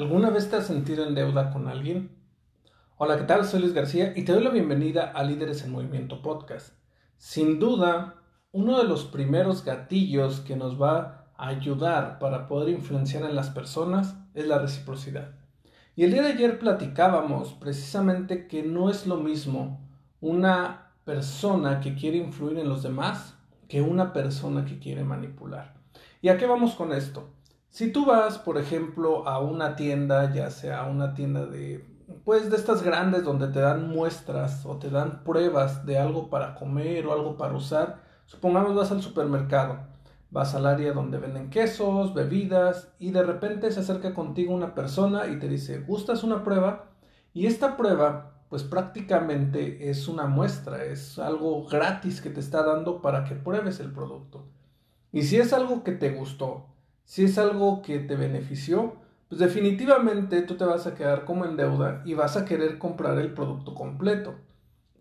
¿Alguna vez te has sentido en deuda con alguien? Hola, ¿qué tal? Soy Luis García y te doy la bienvenida a Líderes en Movimiento Podcast. Sin duda, uno de los primeros gatillos que nos va a ayudar para poder influenciar en las personas es la reciprocidad. Y el día de ayer platicábamos precisamente que no es lo mismo una persona que quiere influir en los demás que una persona que quiere manipular. ¿Y a qué vamos con esto? Si tú vas, por ejemplo, a una tienda, ya sea una tienda de, pues de estas grandes donde te dan muestras o te dan pruebas de algo para comer o algo para usar, supongamos vas al supermercado, vas al área donde venden quesos, bebidas y de repente se acerca contigo una persona y te dice, ¿gustas una prueba? Y esta prueba, pues prácticamente es una muestra, es algo gratis que te está dando para que pruebes el producto. Y si es algo que te gustó, si es algo que te benefició, pues definitivamente tú te vas a quedar como en deuda y vas a querer comprar el producto completo.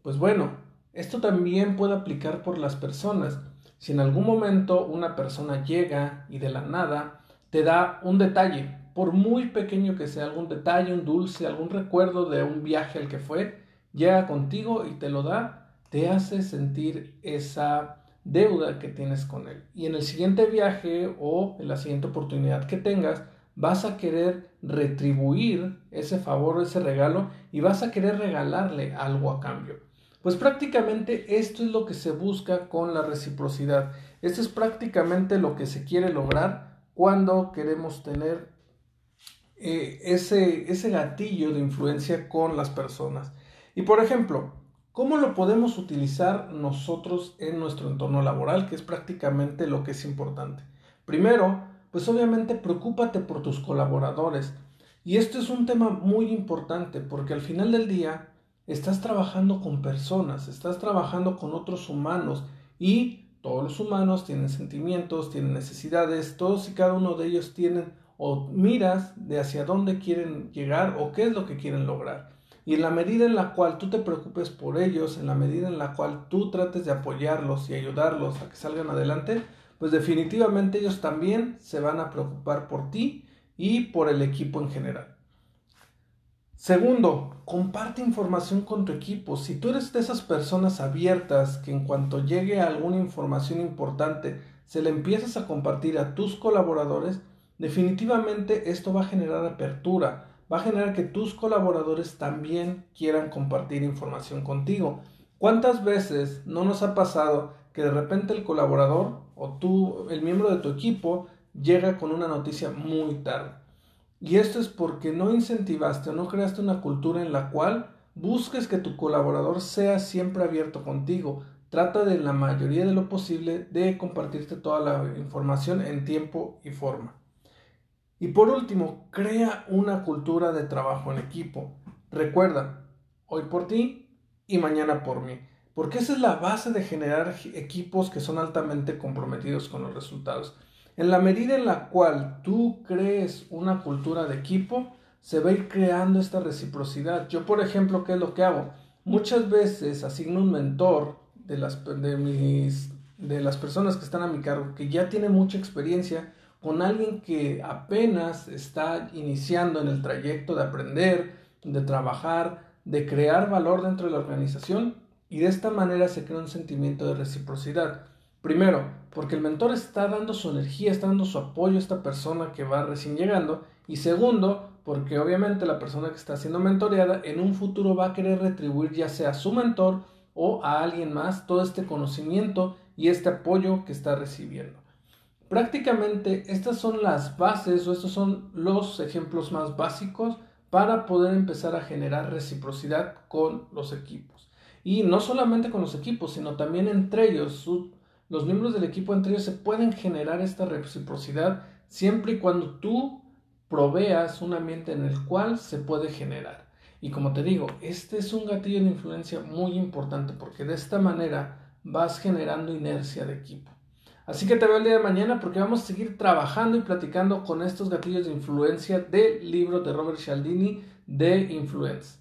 Pues bueno, esto también puede aplicar por las personas. Si en algún momento una persona llega y de la nada te da un detalle, por muy pequeño que sea, algún detalle, un dulce, algún recuerdo de un viaje al que fue, llega contigo y te lo da, te hace sentir esa deuda que tienes con él. Y en el siguiente viaje o en la siguiente oportunidad que tengas, vas a querer retribuir ese favor, ese regalo y vas a querer regalarle algo a cambio. Pues prácticamente esto es lo que se busca con la reciprocidad. Esto es prácticamente lo que se quiere lograr cuando queremos tener eh, ese, ese gatillo de influencia con las personas. Y por ejemplo, ¿Cómo lo podemos utilizar nosotros en nuestro entorno laboral, que es prácticamente lo que es importante? Primero, pues obviamente preocúpate por tus colaboradores. Y esto es un tema muy importante porque al final del día estás trabajando con personas, estás trabajando con otros humanos y todos los humanos tienen sentimientos, tienen necesidades, todos y cada uno de ellos tienen o miras de hacia dónde quieren llegar o qué es lo que quieren lograr. Y en la medida en la cual tú te preocupes por ellos, en la medida en la cual tú trates de apoyarlos y ayudarlos a que salgan adelante, pues definitivamente ellos también se van a preocupar por ti y por el equipo en general. Segundo, comparte información con tu equipo. Si tú eres de esas personas abiertas que en cuanto llegue alguna información importante se le empiezas a compartir a tus colaboradores, definitivamente esto va a generar apertura, va a generar que tus colaboradores también quieran compartir información contigo. ¿Cuántas veces no nos ha pasado que de repente el colaborador o tú, el miembro de tu equipo, llega con una noticia muy tarde? Y esto es porque no incentivaste o no creaste una cultura en la cual busques que tu colaborador sea siempre abierto contigo. Trata de la mayoría de lo posible de compartirte toda la información en tiempo y forma. Y por último, crea una cultura de trabajo en equipo. Recuerda, hoy por ti y mañana por mí. Porque esa es la base de generar equipos que son altamente comprometidos con los resultados. En la medida en la cual tú crees una cultura de equipo, se va a ir creando esta reciprocidad. Yo, por ejemplo, ¿qué es lo que hago? Muchas veces asigno un mentor de las, de mis, de las personas que están a mi cargo, que ya tiene mucha experiencia con alguien que apenas está iniciando en el trayecto de aprender, de trabajar, de crear valor dentro de la organización y de esta manera se crea un sentimiento de reciprocidad. Primero, porque el mentor está dando su energía, está dando su apoyo a esta persona que va recién llegando y segundo, porque obviamente la persona que está siendo mentoreada en un futuro va a querer retribuir ya sea a su mentor o a alguien más todo este conocimiento y este apoyo que está recibiendo. Prácticamente estas son las bases o estos son los ejemplos más básicos para poder empezar a generar reciprocidad con los equipos. Y no solamente con los equipos, sino también entre ellos, los miembros del equipo entre ellos se pueden generar esta reciprocidad siempre y cuando tú proveas un ambiente en el cual se puede generar. Y como te digo, este es un gatillo de influencia muy importante porque de esta manera vas generando inercia de equipo. Así que te veo el día de mañana porque vamos a seguir trabajando y platicando con estos gatillos de influencia del libro de Robert Cialdini de Influence.